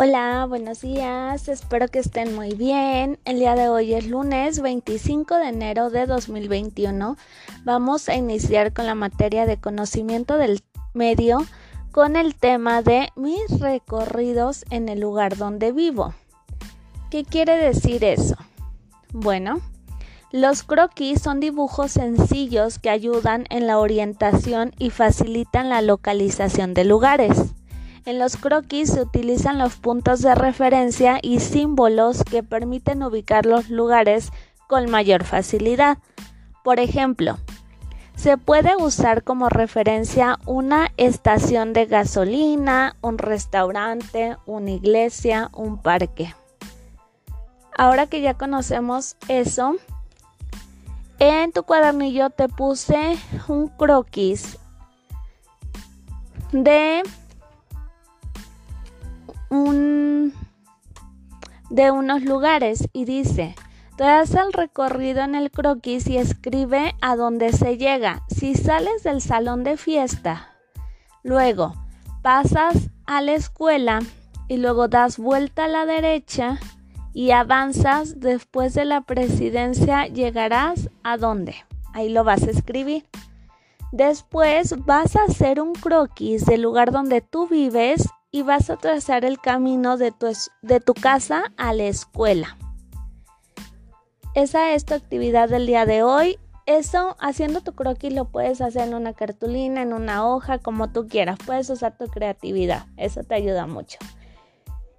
Hola, buenos días, espero que estén muy bien. El día de hoy es lunes 25 de enero de 2021. Vamos a iniciar con la materia de conocimiento del medio con el tema de mis recorridos en el lugar donde vivo. ¿Qué quiere decir eso? Bueno, los croquis son dibujos sencillos que ayudan en la orientación y facilitan la localización de lugares. En los croquis se utilizan los puntos de referencia y símbolos que permiten ubicar los lugares con mayor facilidad. Por ejemplo, se puede usar como referencia una estación de gasolina, un restaurante, una iglesia, un parque. Ahora que ya conocemos eso, en tu cuadernillo te puse un croquis de de unos lugares y dice, te das el recorrido en el croquis y escribe a dónde se llega. Si sales del salón de fiesta, luego pasas a la escuela y luego das vuelta a la derecha y avanzas después de la presidencia, llegarás a dónde. Ahí lo vas a escribir. Después vas a hacer un croquis del lugar donde tú vives y vas a trazar el camino de tu, de tu casa a la escuela. Esa es tu actividad del día de hoy. Eso, haciendo tu croquis, lo puedes hacer en una cartulina, en una hoja, como tú quieras. Puedes usar tu creatividad. Eso te ayuda mucho.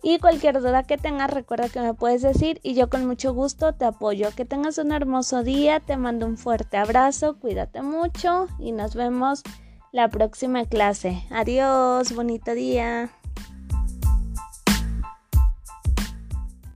Y cualquier duda que tengas, recuerda que me puedes decir y yo con mucho gusto te apoyo. Que tengas un hermoso día. Te mando un fuerte abrazo. Cuídate mucho y nos vemos la próxima clase. Adiós. Bonito día.